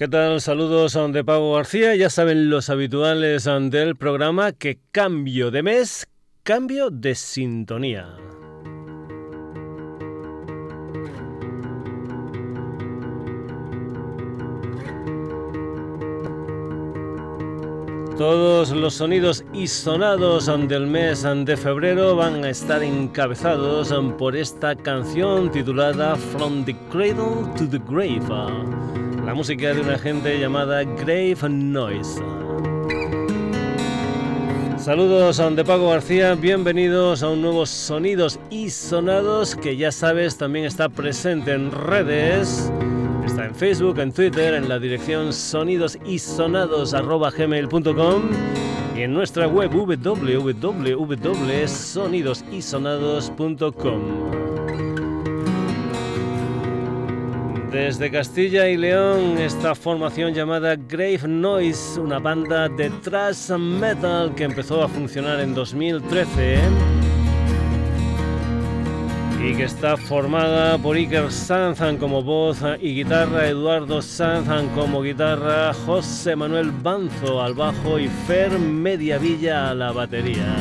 ¿Qué tal? Saludos de Pablo García. Ya saben los habituales del programa que cambio de mes, cambio de sintonía. Todos los sonidos y sonados del mes de febrero van a estar encabezados por esta canción titulada From the Cradle to the Grave la música de una gente llamada Grave Noise. Saludos a de Pago García, bienvenidos a un nuevo Sonidos y Sonados que ya sabes también está presente en redes. Está en Facebook, en Twitter, en la dirección sonidosisonados.gmail.com y en nuestra web www.sonidosysonados.com. Desde Castilla y León, esta formación llamada Grave Noise, una banda de thrash metal que empezó a funcionar en 2013 y que está formada por Iker Sanzan como voz y guitarra, Eduardo Sanzan como guitarra, José Manuel Banzo al bajo y Fer Mediavilla a la batería.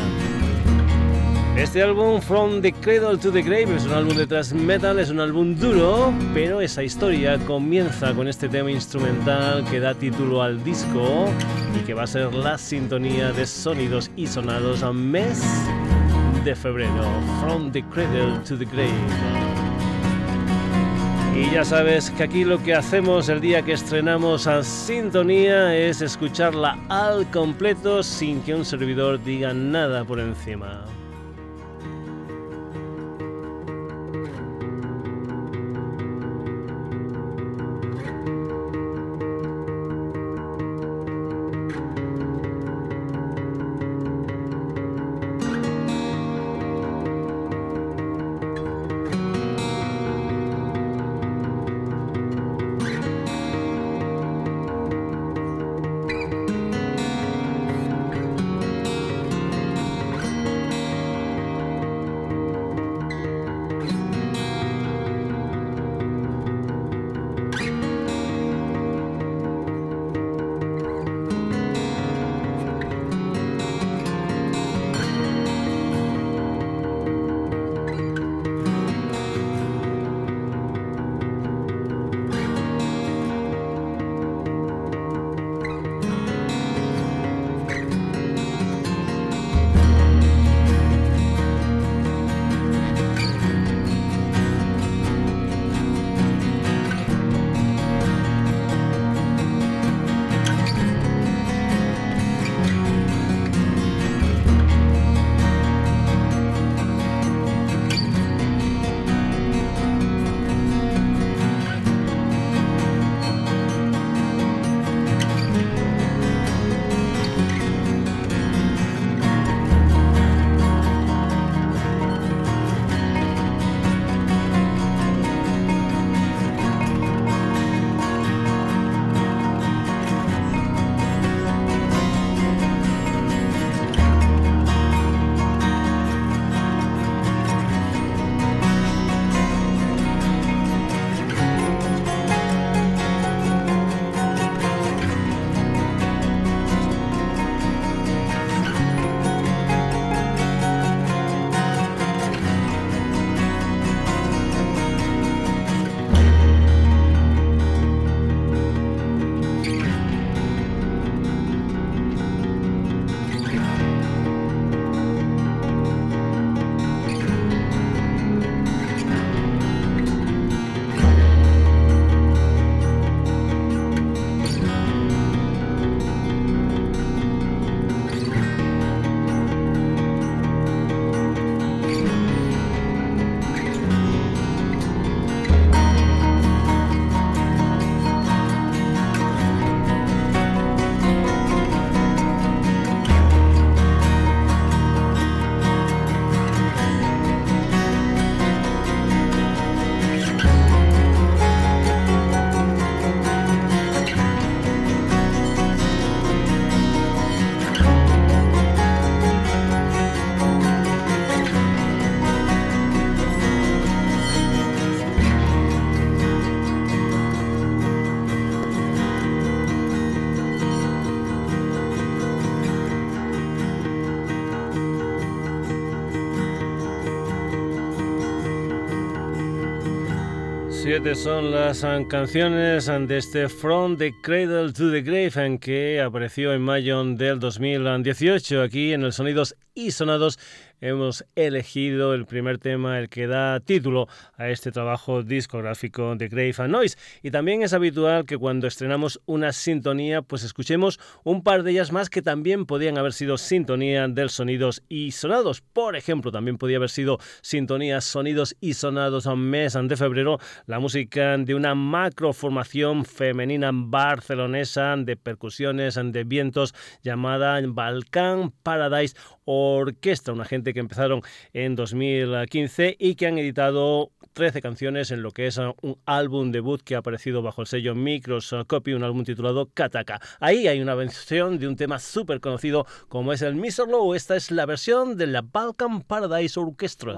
Este álbum, From the Cradle to the Grave, es un álbum de thrash metal, es un álbum duro, pero esa historia comienza con este tema instrumental que da título al disco y que va a ser la sintonía de sonidos y sonados a mes de febrero. From the Cradle to the Grave. Y ya sabes que aquí lo que hacemos el día que estrenamos a Sintonía es escucharla al completo sin que un servidor diga nada por encima. Siete son las ah, canciones de este From the Cradle to the Grave en que apareció en mayo del 2018 aquí en el Sonidos y Sonados hemos elegido el primer tema, el que da título a este trabajo discográfico de Grave and Noise. Y también es habitual que cuando estrenamos una sintonía, pues escuchemos un par de ellas más que también podían haber sido sintonía del sonidos y sonados. Por ejemplo, también podía haber sido sintonía sonidos y sonados a mes de febrero, la música de una macroformación femenina barcelonesa de percusiones, de vientos llamada Balkan Paradise Orquestra, una gente que empezaron en 2015 y que han editado 13 canciones en lo que es un álbum debut que ha aparecido bajo el sello Microscopy, un álbum titulado Kataka. Ahí hay una versión de un tema súper conocido como es el Mr. Low. Esta es la versión de la Balkan Paradise Orchestra.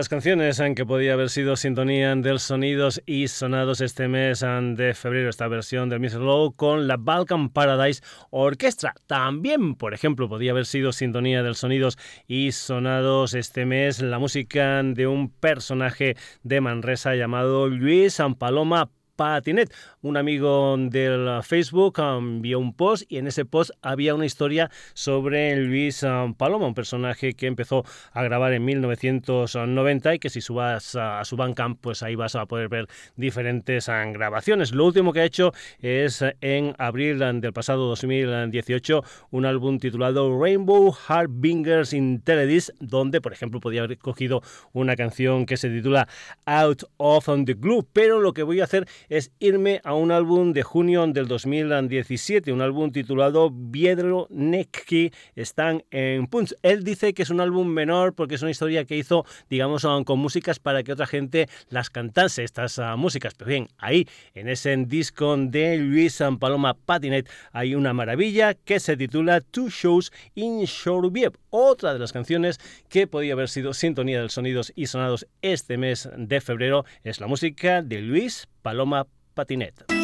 Las canciones en que podía haber sido sintonía del sonidos y sonados este mes de febrero, esta versión del Mr. Low con la Balkan Paradise Orchestra. También, por ejemplo, podía haber sido sintonía del sonidos y sonados este mes la música de un personaje de Manresa llamado Luis Paloma Patinet. Un amigo del Facebook envió un post y en ese post había una historia sobre Luis um, Paloma, un personaje que empezó a grabar en 1990 y que si subas a su Bandcamp, pues ahí vas a poder ver diferentes um, grabaciones. Lo último que ha hecho es en abril del pasado 2018 un álbum titulado Rainbow Heartbingers in Teledis, donde, por ejemplo, podía haber cogido una canción que se titula Out of the Glue, pero lo que voy a hacer es irme a un álbum de junio del 2017, un álbum titulado Viedro Neki, están en Punch. Él dice que es un álbum menor porque es una historia que hizo, digamos, con músicas para que otra gente las cantase, estas uh, músicas. Pero bien, ahí, en ese disco de Luis San Paloma Patinet, hay una maravilla que se titula Two Shows in Shoreview, otra de las canciones que podía haber sido sintonía de sonidos y sonados este mes de febrero, es la música de Luis Paloma Patinet. Ritmo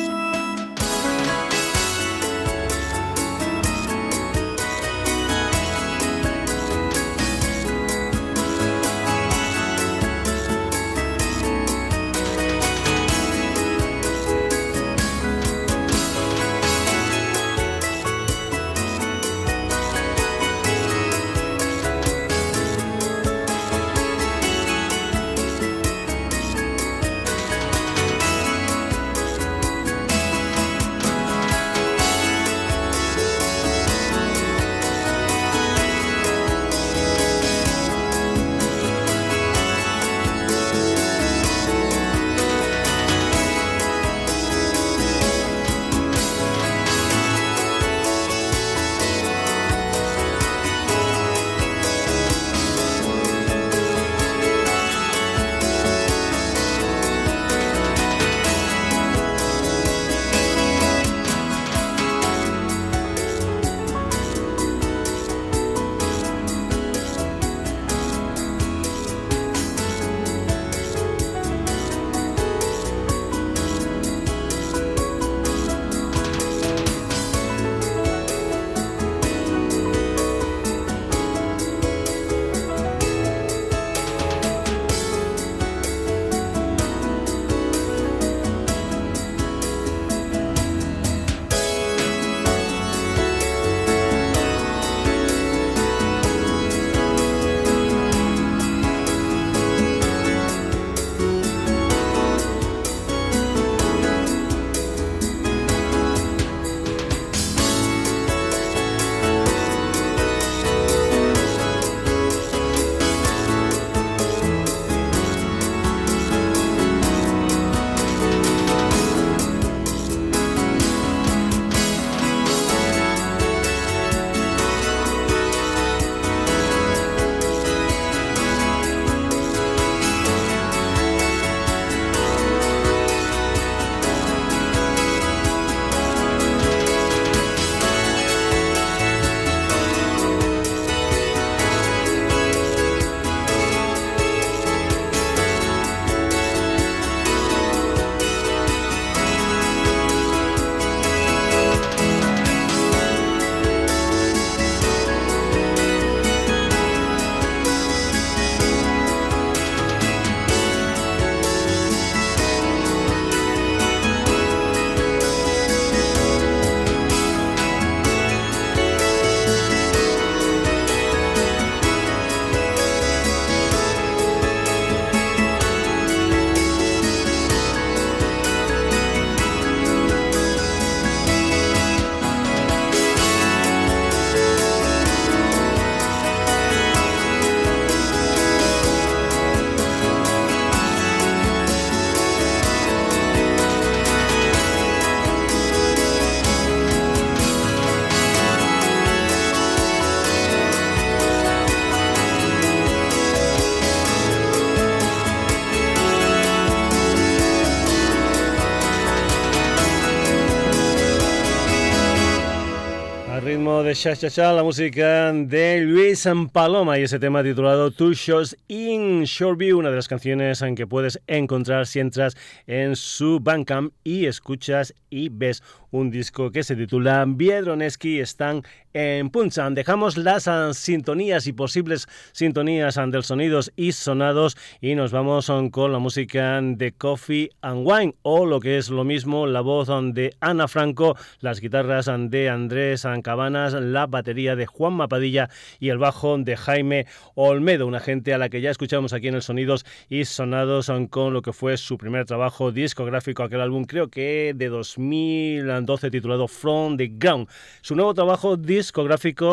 de la música de Luis Paloma y ese tema titulado Two Shows in Shoreview, una de las canciones en que puedes encontrar si entras en su Bandcamp y escuchas y ves un disco que se titula Biedroneski están en Punchan. Dejamos las sintonías y posibles sintonías del sonidos y sonados y nos vamos con la música de Coffee and Wine o lo que es lo mismo la voz de Ana Franco, las guitarras de Andrés Cabanas, la batería de Juan Mapadilla y el bajo de Jaime Olmedo, una gente a la que ya escuchamos aquí en el Sonidos y Sonados con lo que fue su primer trabajo discográfico, aquel álbum creo que de 2012 titulado From the Ground. Su nuevo trabajo discográfico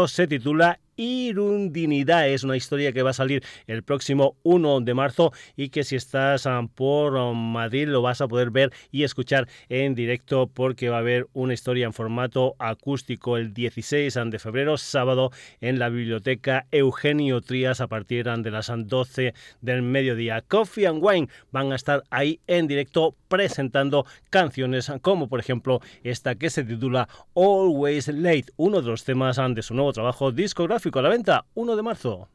se titula Irundinidad. Es una historia que va a salir el próximo 1 de marzo y que si estás ah, por ah, Madrid lo vas a poder ver y escuchar en directo porque va a haber una historia en formato acústico el 16 de febrero, sábado, en la biblioteca Eugenio Trías a partir de las 12 del mediodía. Coffee and Wine van a estar ahí en directo presentando canciones como por ejemplo esta que se titula Always Late, uno de los temas de su nuevo trabajo discográfico a la venta 1 de marzo.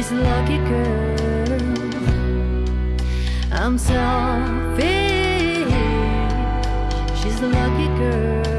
She's a lucky girl. I'm selfish. She's a lucky girl.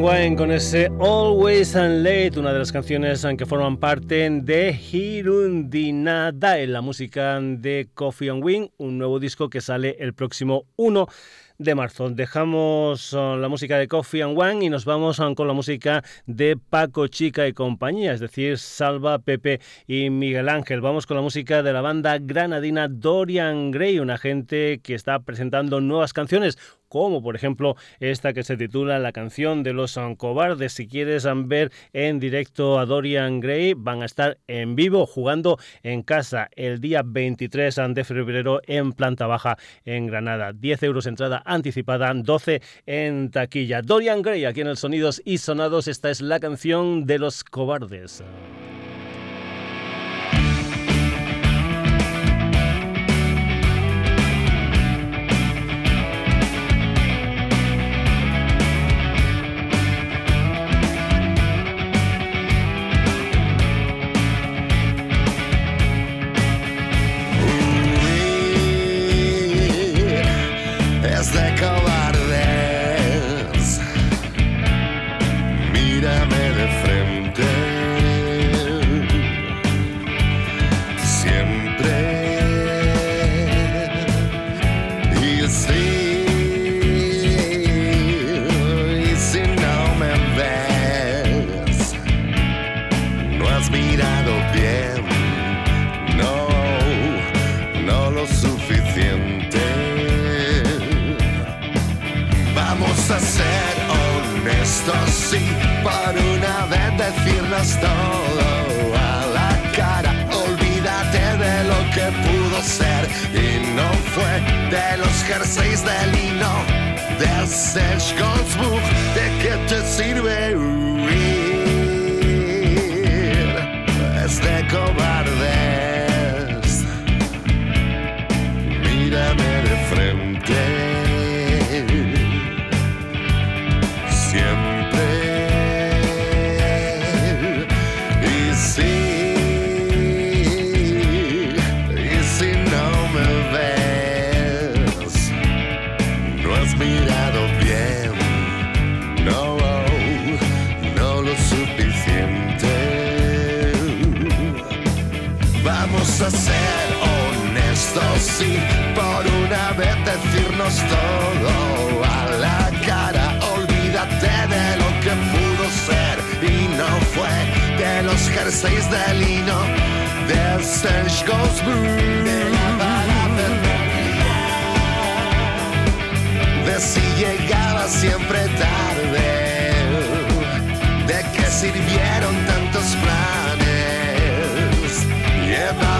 Wine con ese Always and Late, una de las canciones que forman parte de Hirundinada, la música de Coffee and Wing, un nuevo disco que sale el próximo 1 de marzo. Dejamos uh, la música de Coffee and One y nos vamos uh, con la música de Paco Chica y compañía, es decir, Salva, Pepe y Miguel Ángel. Vamos con la música de la banda granadina Dorian Gray, una gente que está presentando nuevas canciones como por ejemplo esta que se titula La canción de los cobardes. Si quieres ver en directo a Dorian Gray, van a estar en vivo jugando en casa el día 23 de febrero en planta baja en Granada. 10 euros entrada anticipada, 12 en taquilla. Dorian Gray aquí en el Sonidos y Sonados. Esta es la canción de los cobardes.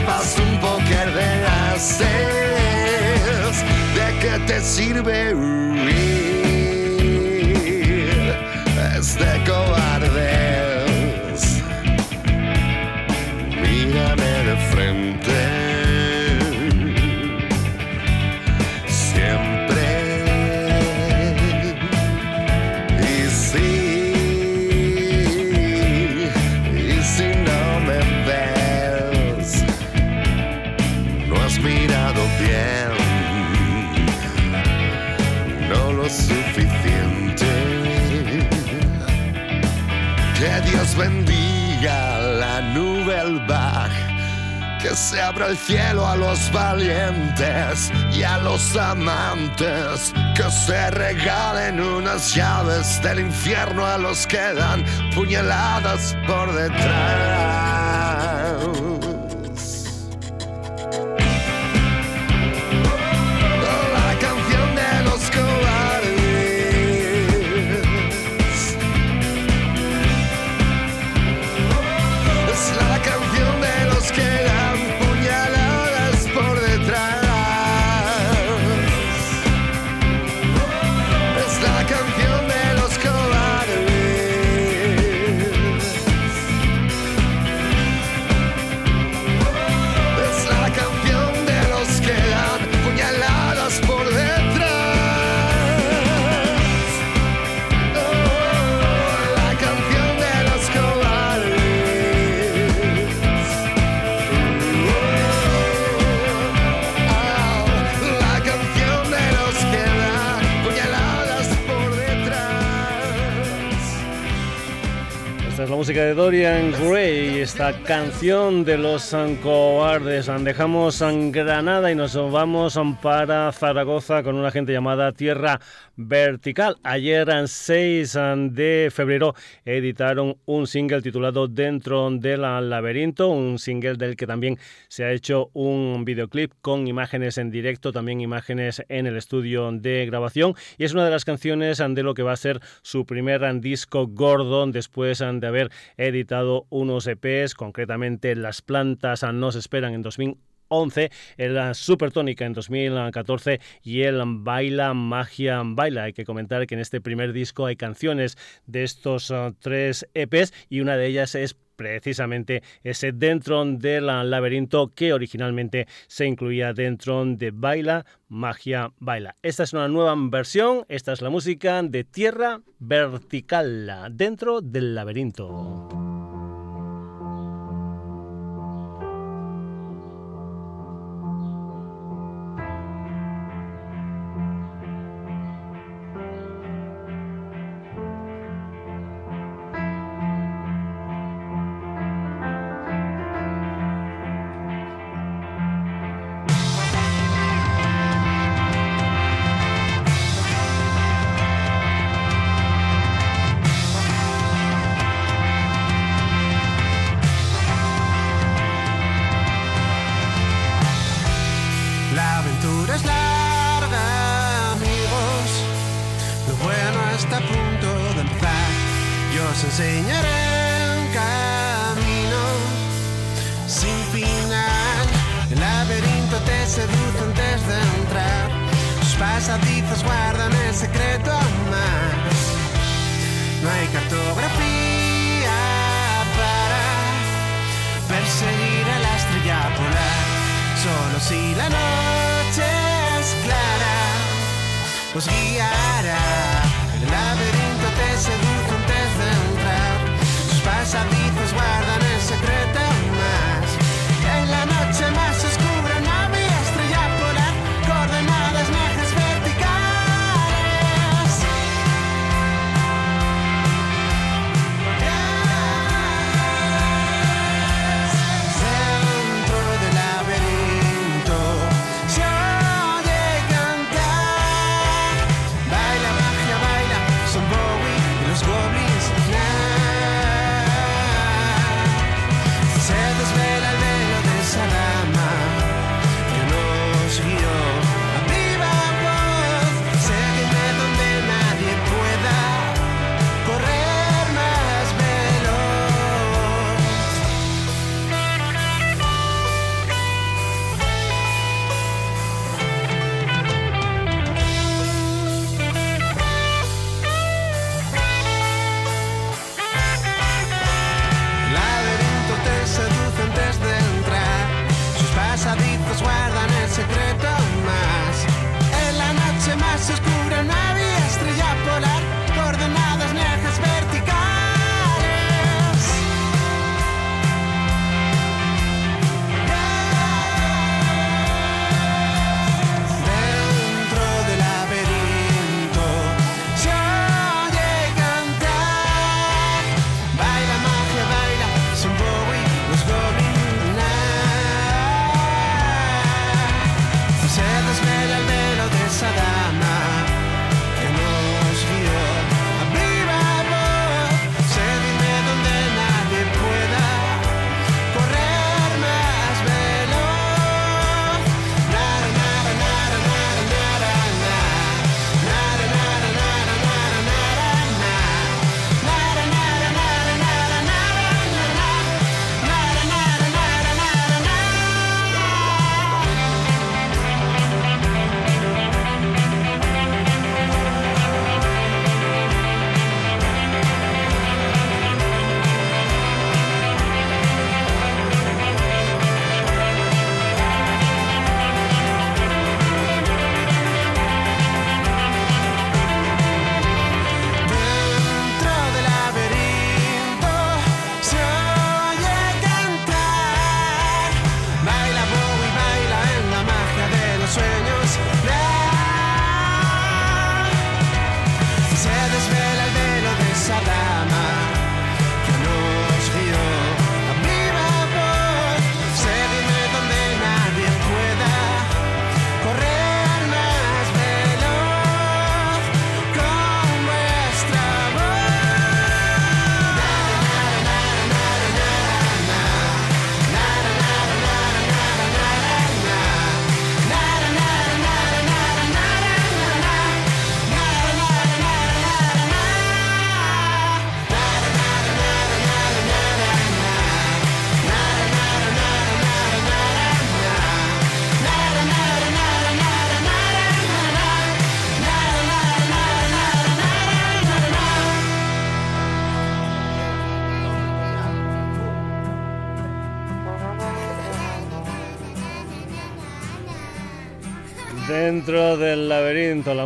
Llevabas un póker de haces, de que te sirve huir, es de cobardes. Mírame de frente. Se abra el cielo a los valientes y a los amantes. Que se regalen unas llaves del infierno a los que dan puñaladas por detrás. Dorian Gray, esta canción de los cobardes. Dejamos Granada y nos vamos para Zaragoza con una gente llamada Tierra Vertical. Ayer, 6 de febrero, editaron un single titulado Dentro del laberinto, un single del que también se ha hecho un videoclip con imágenes en directo, también imágenes en el estudio de grabación. Y es una de las canciones de lo que va a ser su primer disco gordo después de haber editado unos EPs, concretamente Las plantas nos esperan en 2011, el Supertónica en 2014 y el Baila Magia Baila. Hay que comentar que en este primer disco hay canciones de estos uh, tres EPs y una de ellas es precisamente ese dentro del laberinto que originalmente se incluía dentro de Baila, Magia, Baila. Esta es una nueva versión, esta es la música de Tierra Vertical, dentro del laberinto.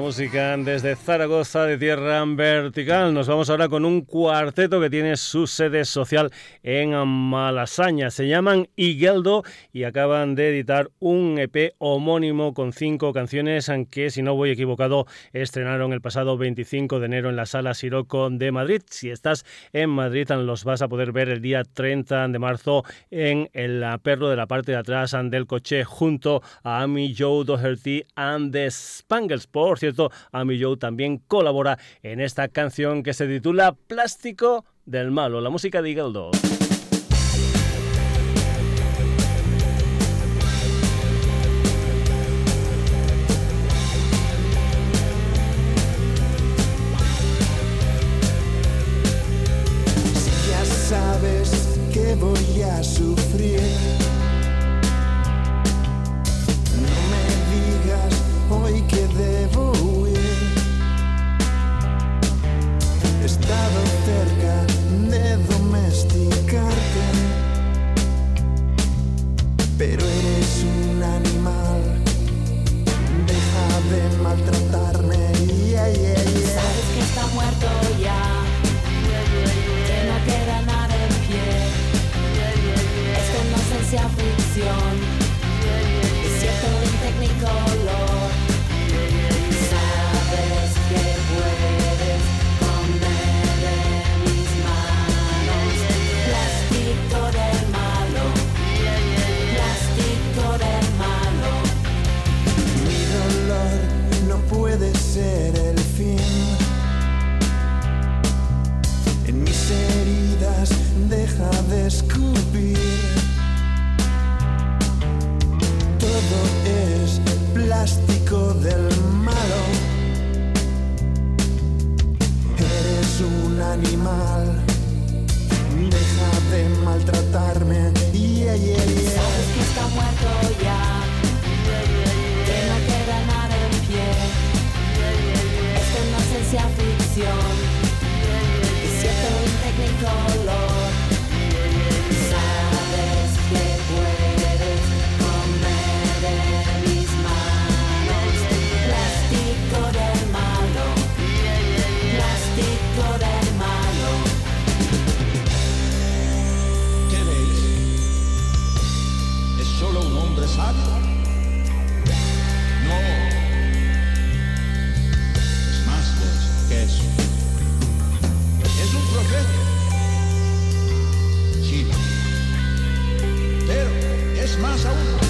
música desde Zaragoza de Tierra Vertical. Nos vamos ahora con un cuarteto que tiene su sede social en Malasaña. Se llaman Igeldo y acaban de editar un EP homónimo con cinco canciones que, si no voy equivocado, estrenaron el pasado 25 de enero en la Sala Siroco de Madrid. Si estás en Madrid, los vas a poder ver el día 30 de marzo en el perro de la parte de atrás del coche junto a Amy Joe Doherty and the Spangles. Por cierto, cierto, Amy Joe también colabora en esta canción que se titula Plástico del Malo, la música de Igeldo. más aún.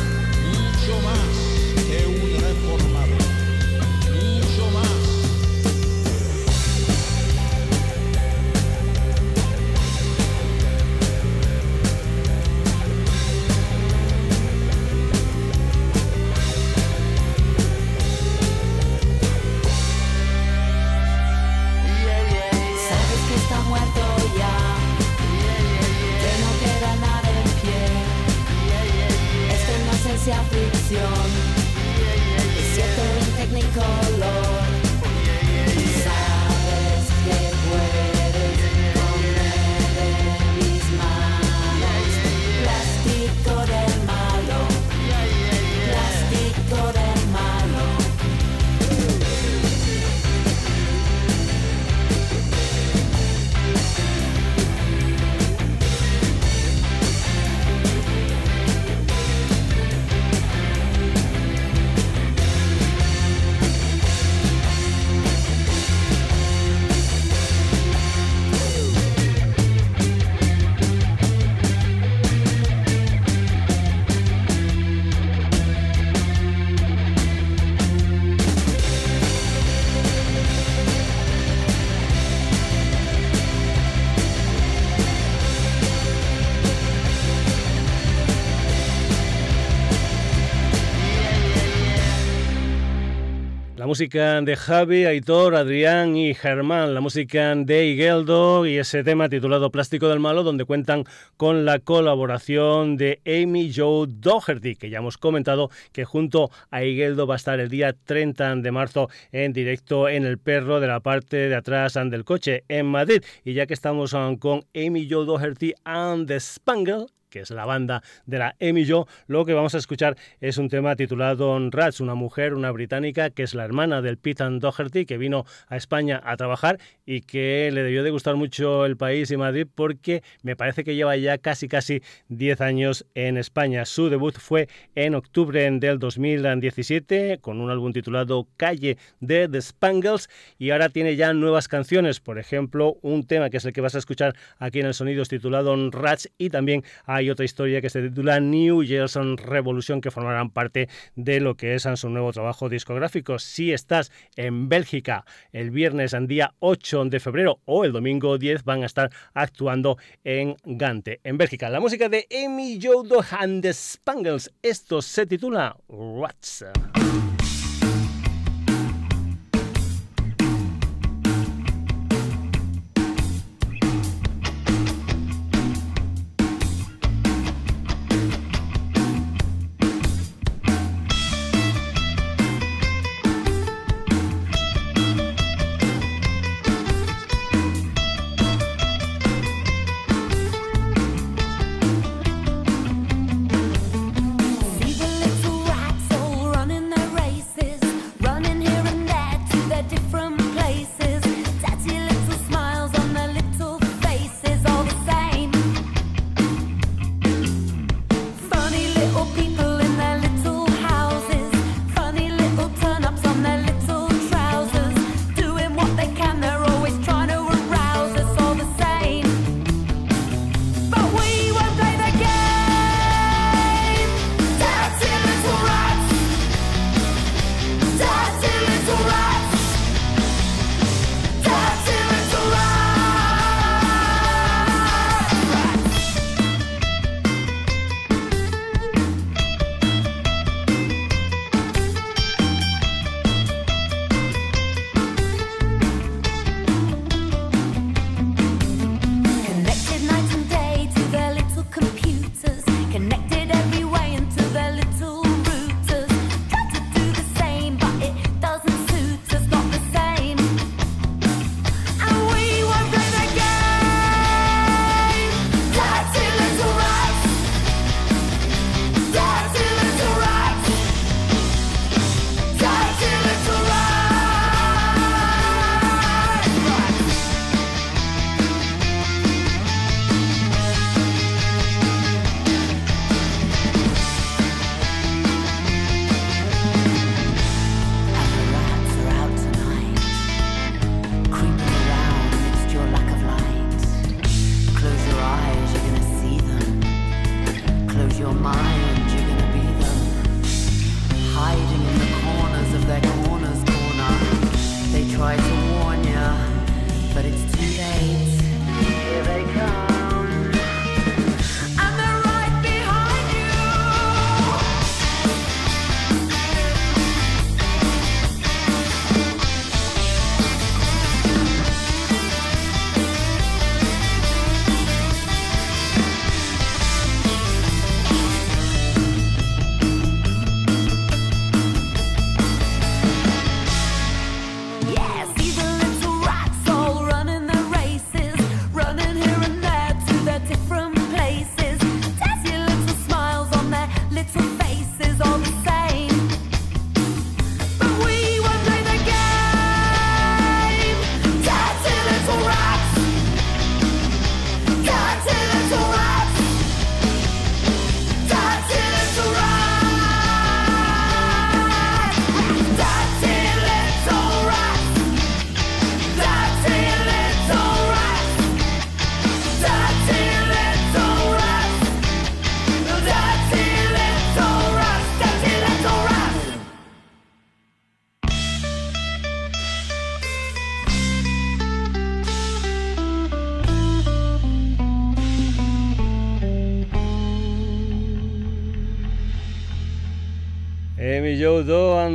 Música de Javi, Aitor, Adrián y Germán, la música de Higueldo y ese tema titulado Plástico del Malo, donde cuentan con la colaboración de Amy Joe Doherty, que ya hemos comentado que junto a Higueldo va a estar el día 30 de marzo en directo en El Perro de la parte de atrás del coche en Madrid. Y ya que estamos con Amy Joe Doherty and the Spangle, que es la banda de la Amy Joe, lo que vamos a escuchar es un tema titulado Rats, una mujer, una británica, que es la hermana del Pete Doherty, que vino a España a trabajar y que le debió de gustar mucho el país y Madrid porque me parece que lleva ya casi casi 10 años en España. Su debut fue en octubre del 2017 con un álbum titulado Calle de The Spangles y ahora tiene ya nuevas canciones, por ejemplo, un tema que es el que vas a escuchar aquí en el Sonidos titulado Rats y también hay otra historia que se titula New Year's Revolution, que formarán parte de lo que es su nuevo trabajo discográfico. Si estás en Bélgica el viernes, en día 8 de febrero o el domingo 10, van a estar actuando en Gante, en Bélgica. La música de Amy Jodo and the Spangles. Esto se titula What's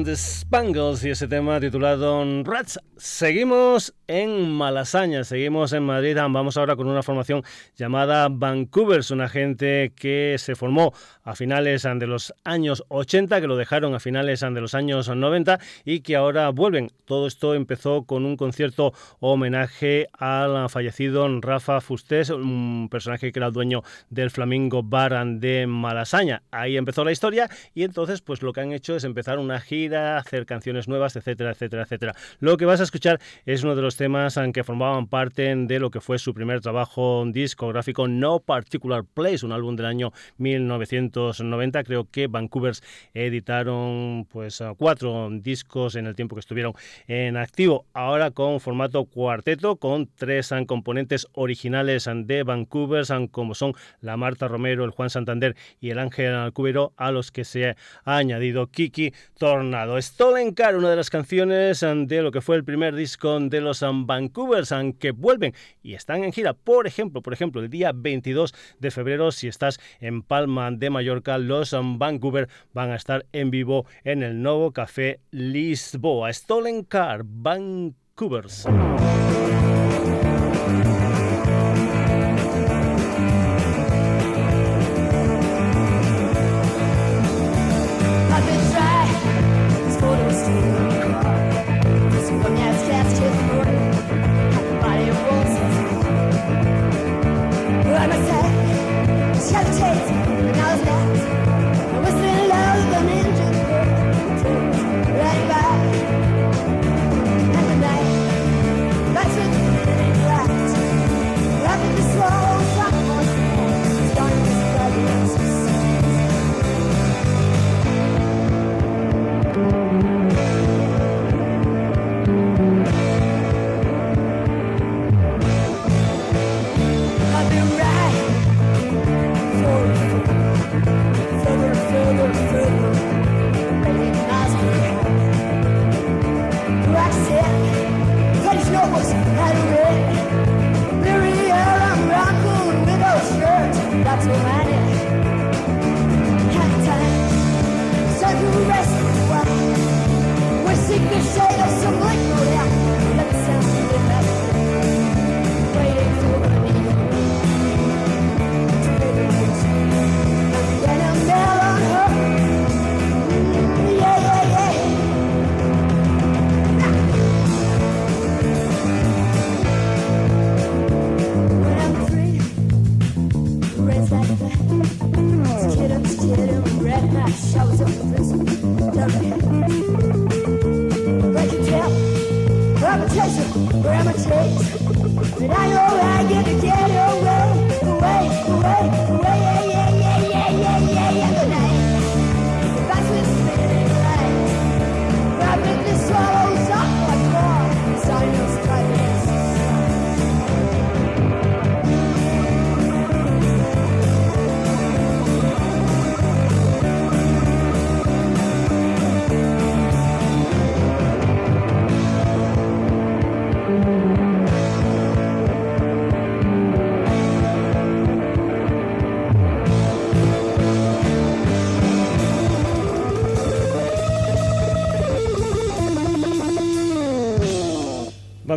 the Spangles y ese tema titulado Rats. Seguimos en Malasaña, seguimos en Madrid. Vamos ahora con una formación llamada Vancouver, una gente que se formó a finales de los años 80, que lo dejaron a finales de los años 90 y que ahora vuelven. Todo esto empezó con un concierto homenaje al fallecido Rafa Fustés, un personaje que era dueño del Flamingo Bar de Malasaña. Ahí empezó la historia y entonces pues lo que han hecho es empezar una gira, hacer canciones nuevas, etcétera, etcétera, etcétera. Lo que vas a escuchar es uno de los temas que formaban parte de lo que fue su primer trabajo discográfico No Particular Place, un álbum del año 1990. Creo que Vancouvers editaron pues cuatro discos en el tiempo que estuvieron en activo. Ahora con formato cuarteto, con tres componentes originales de Vancouver, como son la Marta Romero, el Juan Santander y el Ángel Alcubero, a los que se ha añadido Kiki Tornado. Stolen Car, una de las canciones de lo que fue el primer disco de los Vancouvers, que vuelven y están en gira. Por ejemplo, por ejemplo, el día 22 de febrero, si estás en Palma de Mallorca, los Vancouver van a estar en vivo en el nuevo café Lisboa. Stolen Car, Vancouvers.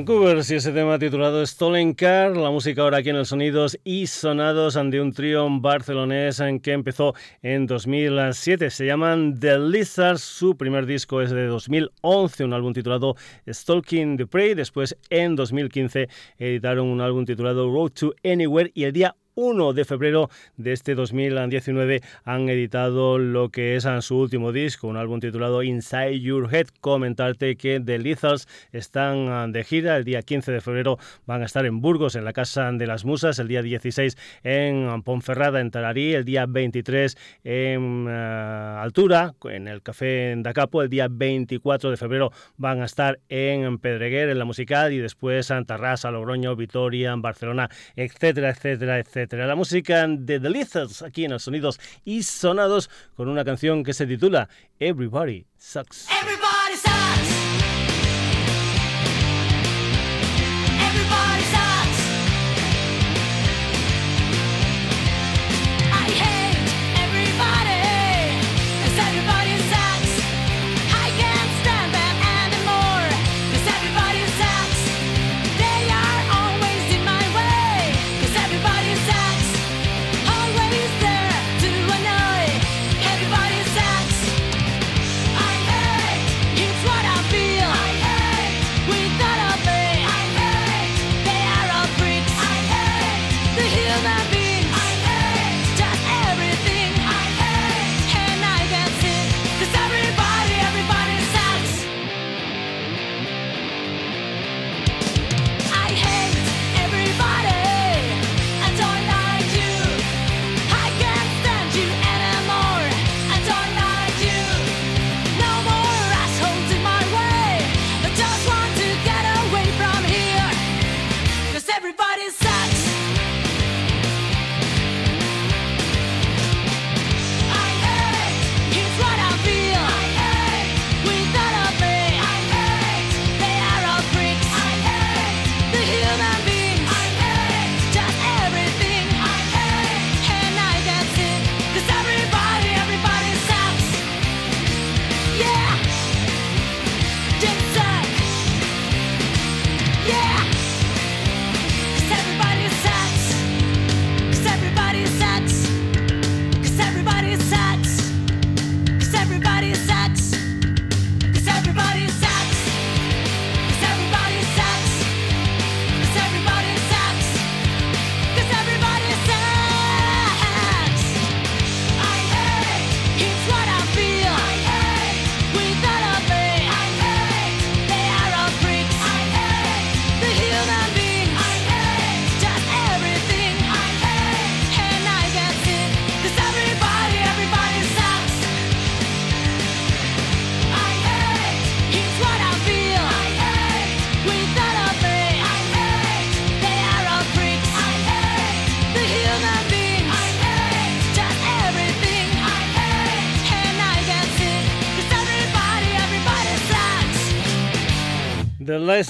Vancouver, si ese tema titulado Stolen Car, la música ahora aquí en el Sonidos y Sonados de un trío barcelonés que empezó en 2007. Se llaman The Lizards, su primer disco es de 2011, un álbum titulado Stalking the Prey. Después, en 2015, editaron un álbum titulado Road to Anywhere y el día 1 de febrero de este 2019 han editado lo que es su último disco, un álbum titulado Inside Your Head. Comentarte que The Lethals están ah, de gira. El día 15 de febrero van a estar en Burgos, en la Casa de las Musas. El día 16 en Ponferrada, en Tararí. El día 23 en ah, Altura, en el Café Dacapo. El día 24 de febrero van a estar en Pedreguer, en la musical. Y después en Tarrasa, Logroño, Vitoria, Barcelona, etcétera, etcétera, etcétera la música de The Lizards aquí en los sonidos y sonados con una canción que se titula Everybody Sucks. everybody.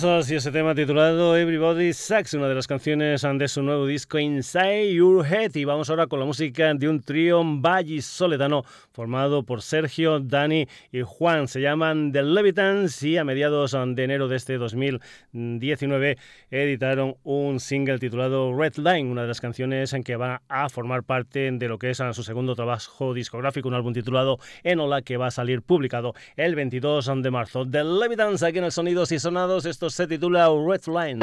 Y ese tema titulado Everybody Sucks, una de las canciones de su nuevo disco Inside Your Head. Y vamos ahora con la música de un trío soledano formado por Sergio, Dani y Juan. Se llaman The Levitans y a mediados de enero de este 2019 editaron un single titulado Red Line, una de las canciones en que va a formar parte de lo que es su segundo trabajo discográfico, un álbum titulado Enola que va a salir publicado el 22 de marzo. The Levitans aquí en el Sonidos y Sonados esto se titula Red Line.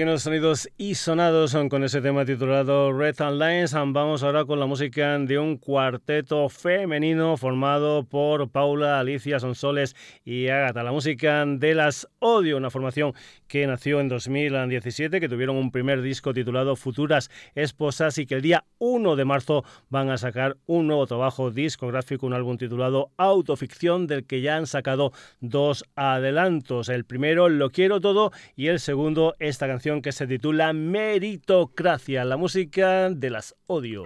Sonidos y sonados con ese tema titulado Red Lines. Vamos ahora con la música de un cuarteto femenino formado por Paula, Alicia, Sonsoles y Agatha. La música de las Odio, una formación que nació en 2017, que tuvieron un primer disco titulado Futuras Esposas y que el día 1 de marzo van a sacar un nuevo trabajo discográfico, un álbum titulado Autoficción, del que ya han sacado dos adelantos. El primero, Lo quiero todo, y el segundo, esta canción que se titula Meritocracia, la música de las odio.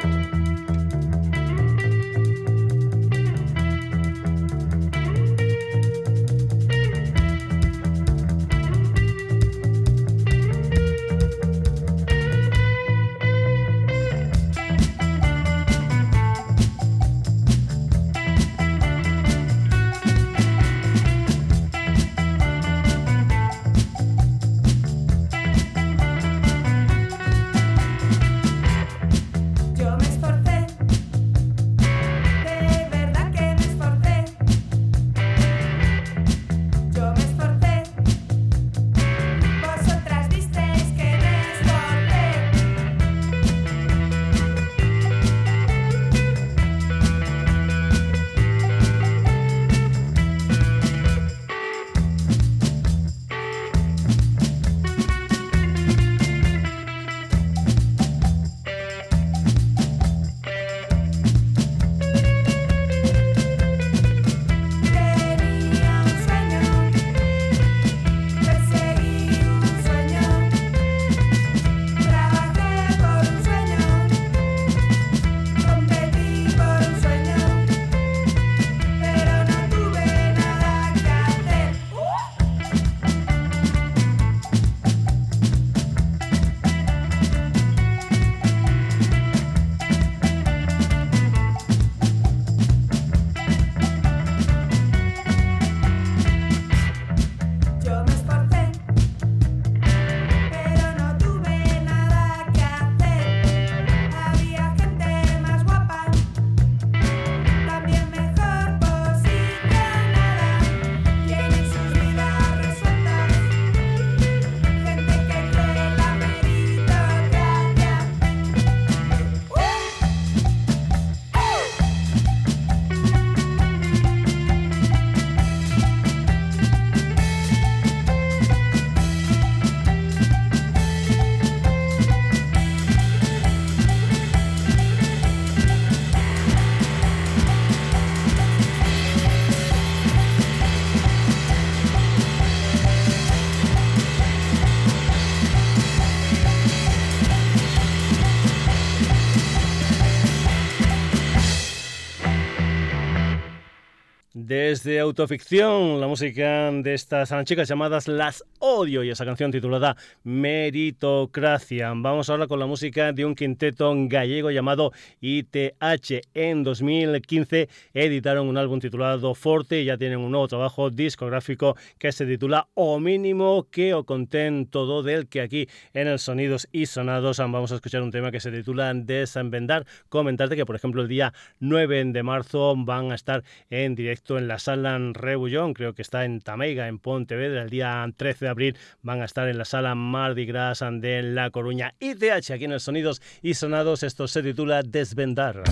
Desde Autoficción, la música de estas chicas llamadas Las Odio y esa canción titulada Meritocracia. Vamos ahora con la música de un quinteto gallego llamado ITH. En 2015 editaron un álbum titulado Forte y ya tienen un nuevo trabajo discográfico que se titula O Mínimo que o contén todo del que aquí en el Sonidos y Sonados vamos a escuchar un tema que se titula Desenvendar. Comentarte que por ejemplo el día 9 de marzo van a estar en directo en la sala Rebullón, creo que está en Tameiga, en Pontevedra. El día 13 de van a estar en la sala Mardi Gras de La Coruña. ITH aquí en el Sonidos y Sonados, esto se titula Desvendar.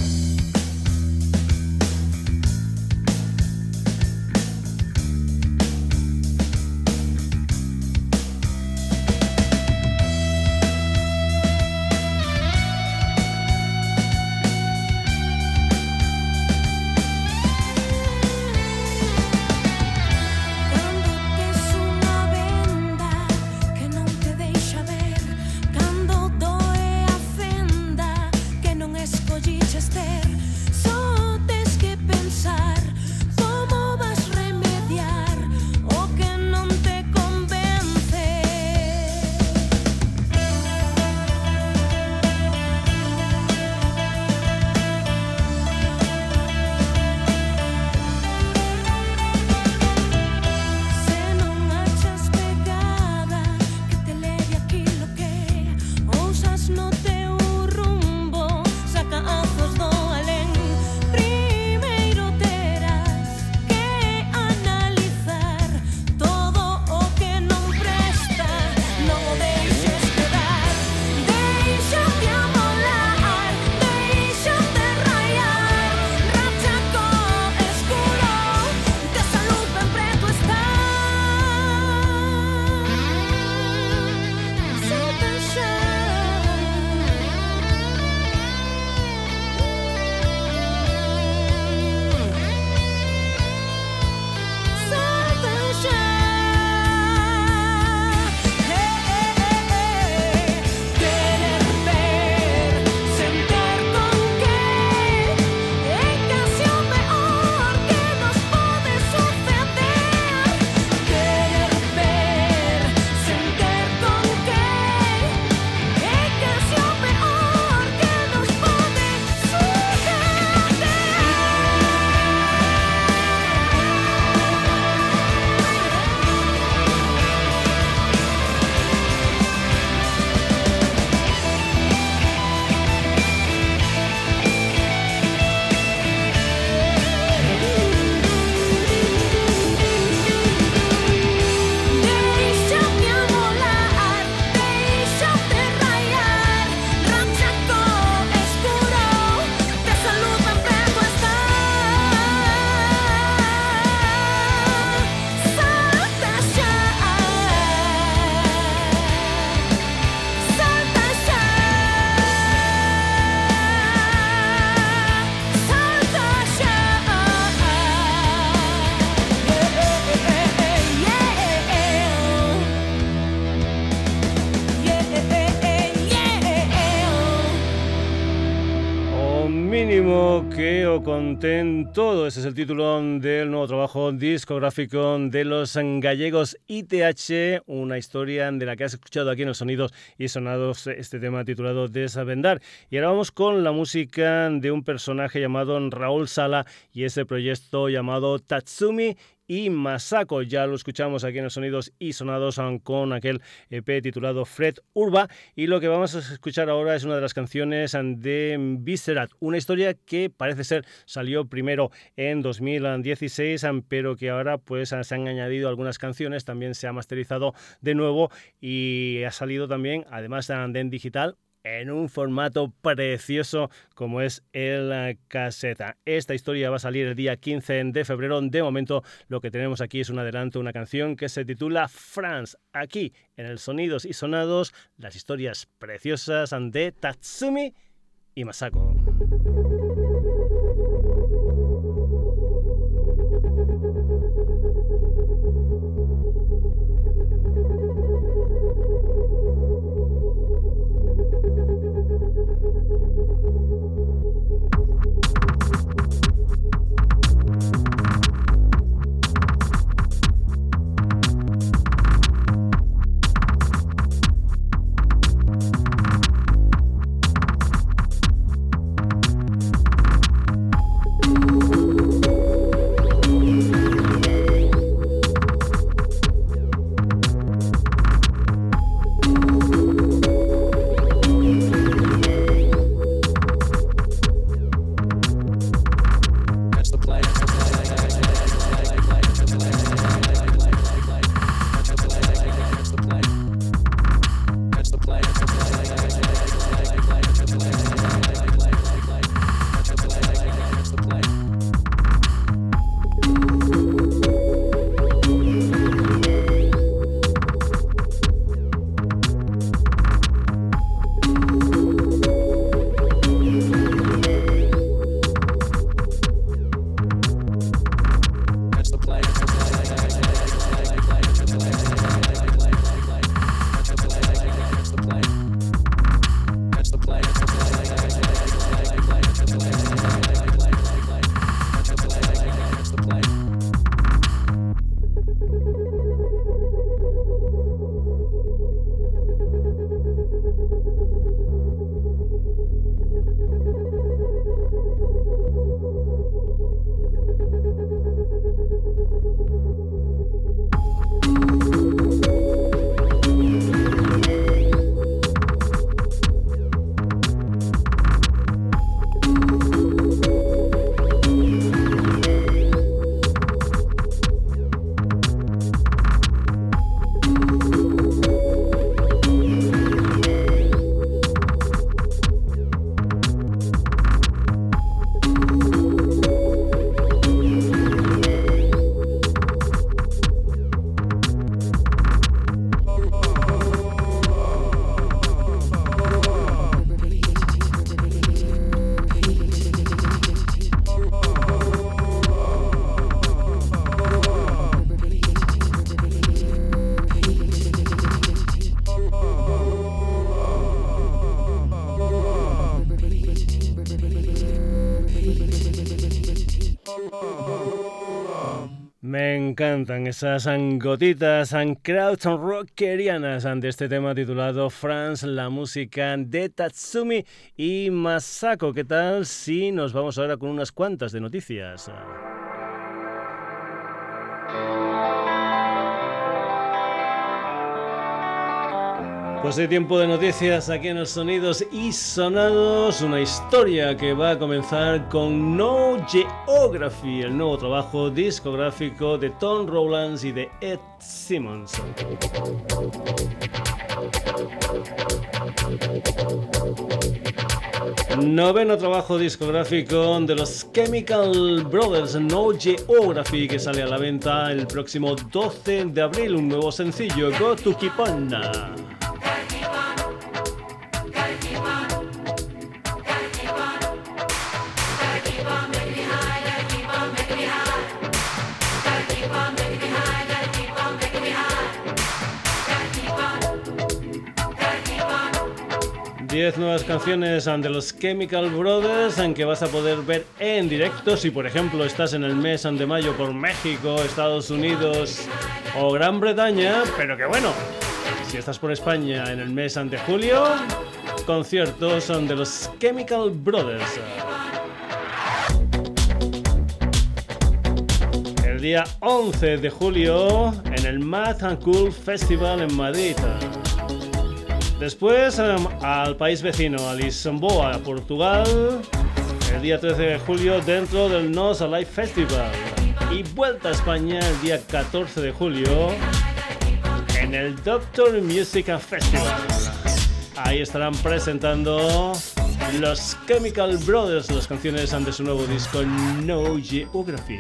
Conten todo. Ese es el título del nuevo trabajo discográfico de los gallegos ITH, una historia de la que has escuchado aquí en los sonidos y sonados este tema titulado Desvendar. Y ahora vamos con la música de un personaje llamado Raúl Sala y ese proyecto llamado Tatsumi y Masako. Ya lo escuchamos aquí en los sonidos y sonados con aquel EP titulado Fred Urba. Y lo que vamos a escuchar ahora es una de las canciones de Viscerat, una historia que parece ser salió primero en 2016, pero que ahora pues se han añadido algunas canciones, también se ha masterizado de nuevo y ha salido también, además en digital, en un formato precioso como es el caseta. Esta historia va a salir el día 15 de febrero. De momento lo que tenemos aquí es un adelanto, una canción que se titula France. Aquí en el Sonidos y Sonados, las historias preciosas de Tatsumi y Masako. encantan esas gotitas crowd rockerianas ante este tema titulado France, la música de Tatsumi y Masako. ¿Qué tal si nos vamos ahora con unas cuantas de noticias? Pues de tiempo de noticias aquí en los sonidos y sonados, una historia que va a comenzar con No Geography, el nuevo trabajo discográfico de Tom Rowlands y de Ed Simmons. Noveno trabajo discográfico de los Chemical Brothers, No Geography, que sale a la venta el próximo 12 de abril, un nuevo sencillo, Go to Keep 10 nuevas canciones de los Chemical Brothers en que vas a poder ver en directo si por ejemplo estás en el mes de mayo por México, Estados Unidos o Gran Bretaña, pero que bueno, si estás por España en el mes de julio, conciertos son de los Chemical Brothers. El día 11 de julio en el and Cool Festival en Madrid. Después em, al país vecino, a Lisboa, Portugal, el día 13 de julio dentro del Nos Alive Festival. Y vuelta a España el día 14 de julio en el Doctor Music Festival. Ahí estarán presentando los Chemical Brothers las canciones de su nuevo disco No Geography.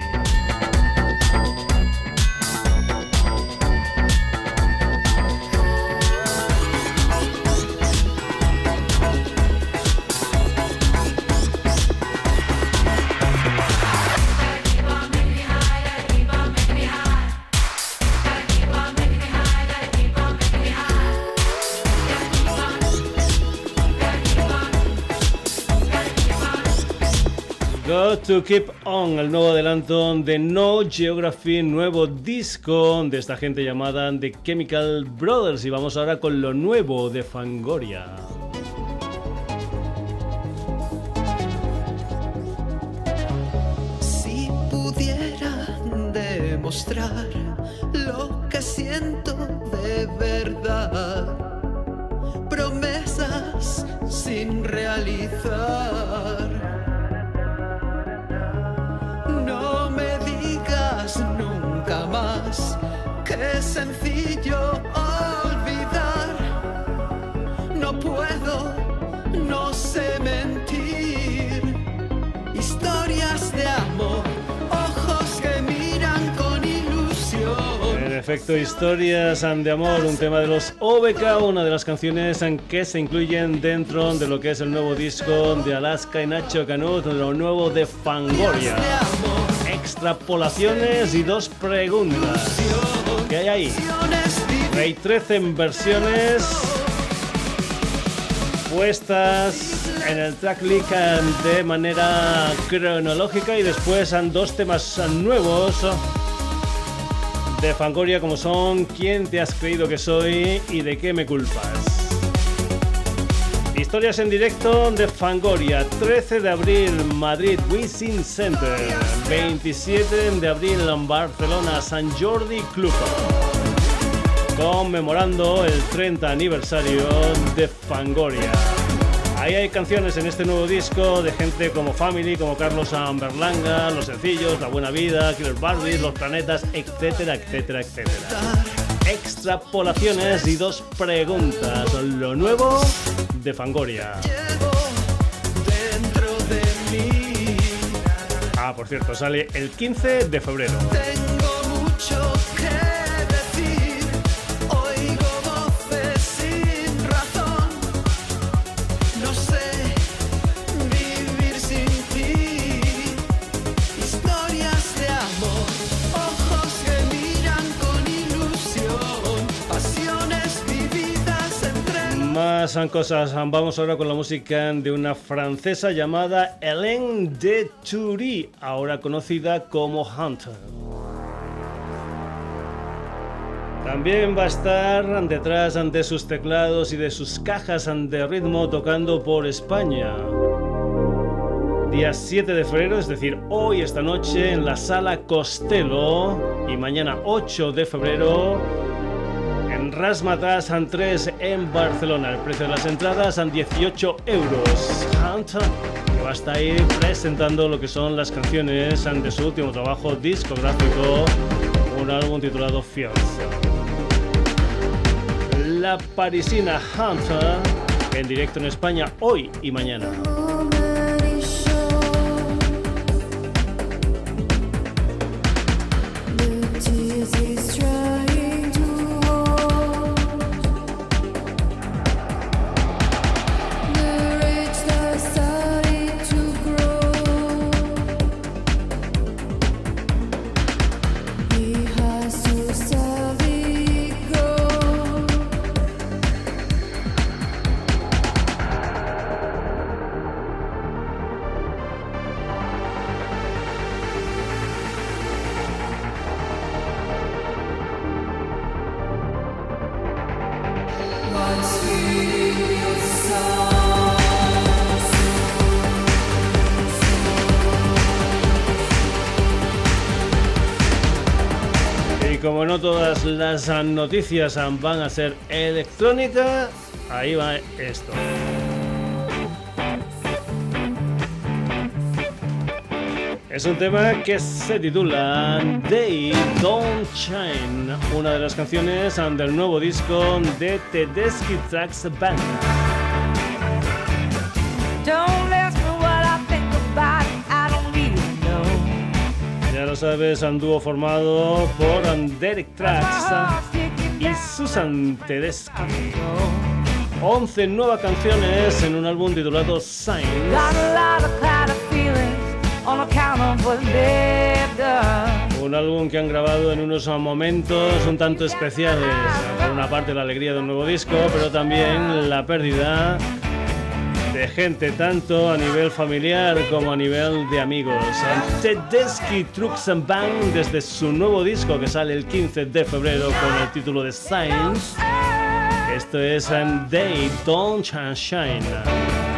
To Keep On, el nuevo adelanto de No Geography, nuevo disco de esta gente llamada The Chemical Brothers. Y vamos ahora con lo nuevo de Fangoria. Si pudiera demostrar lo que siento de verdad, promesas sin realizar Qué sencillo olvidar. No puedo, no sé mentir. Efecto, historias de amor, un tema de los OBK, una de las canciones que se incluyen dentro de lo que es el nuevo disco de Alaska y Nacho Canut, lo nuevo de Fangoria extrapolaciones y dos preguntas. ¿Qué hay ahí? Hay 13 versiones puestas en el tracklist de manera cronológica y después han dos temas nuevos de Fangoria como son ¿Quién te has creído que soy y de qué me culpas? Historias en directo de Fangoria, 13 de abril Madrid Wisin Center, 27 de abril Barcelona San Jordi Club, conmemorando el 30 aniversario de Fangoria. Ahí hay canciones en este nuevo disco de gente como Family, como Carlos Amberlanga, Los Sencillos, La Buena Vida, Killer Barbies, Los Planetas, etcétera, etcétera, etcétera extrapolaciones y dos preguntas. Lo nuevo de Fangoria. Ah, por cierto, sale el 15 de febrero. Son cosas. Vamos ahora con la música de una francesa llamada Hélène de Toury, ahora conocida como Hunter. También va a estar detrás de sus teclados y de sus cajas de ritmo tocando por España. Día 7 de febrero, es decir, hoy, esta noche, en la sala Costello. Y mañana 8 de febrero Rasmatas and 3 en Barcelona. El precio de las entradas son 18 euros. Hunt, que va a estar ahí presentando lo que son las canciones de su último trabajo discográfico, un álbum titulado Fields. La parisina Hunter en directo en España hoy y mañana. Las noticias van a ser electrónicas, ahí va esto. Es un tema que se titula Day Don't Shine, una de las canciones del nuevo disco de Tedeschi Tracks Band. Lo sabes, un dúo formado por Derek Tracks y Susan Tedeschi. 11 nuevas canciones en un álbum titulado Signs. Un álbum que han grabado en unos momentos un tanto especiales. Por una parte la alegría de un nuevo disco, pero también la pérdida de gente tanto a nivel familiar como a nivel de amigos. Tedeschi Trucks and Band desde su nuevo disco que sale el 15 de febrero con el título de Signs. Esto es Day Don't Shine.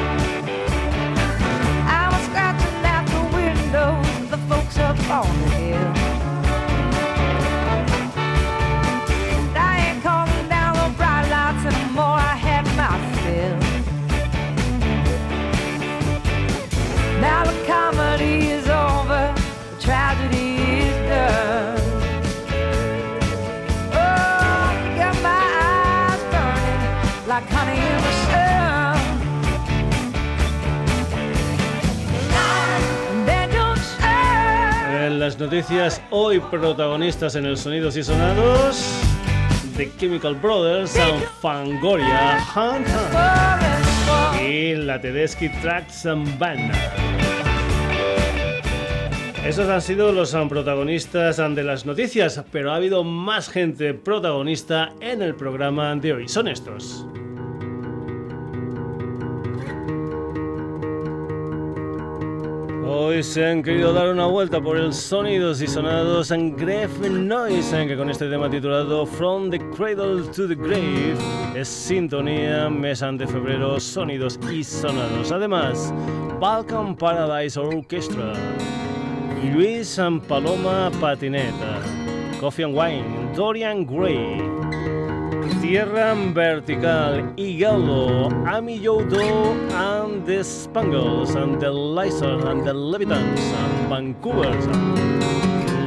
Noticias hoy protagonistas en el Sonidos y Sonados The Chemical Brothers, and Fangoria, Hunt y la Tedeschi Tracks Band. Esos han sido los protagonistas de las noticias, pero ha habido más gente protagonista en el programa de hoy. Son estos. Hoy se han querido dar una vuelta por el sonidos y sonados en Grave Noise, que con este tema titulado From the Cradle to the Grave es sintonía mes de febrero, sonidos y sonados. Además, Balkan Paradise Orchestra, Luis San Paloma Patineta, Coffee and Wine, Dorian Gray. Tierra Vertical, Igalo, Ami Yodo, and the Spangles, and the Lysol, and the Levitans, and Vancouver's,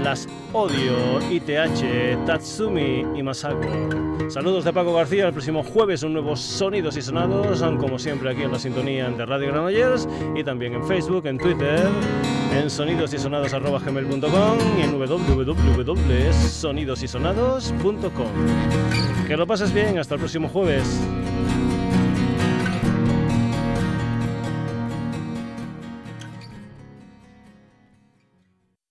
Las Odio, ITH, Tatsumi y Masako. Saludos de Paco García, el próximo jueves un nuevo Sonidos y Sonados, como siempre aquí en la sintonía de Radio Granollers y también en Facebook, en Twitter, en sonidosysonados.gmail.com y en www.sonidosysonados.com. Que lo pases bien, hasta el próximo jueves.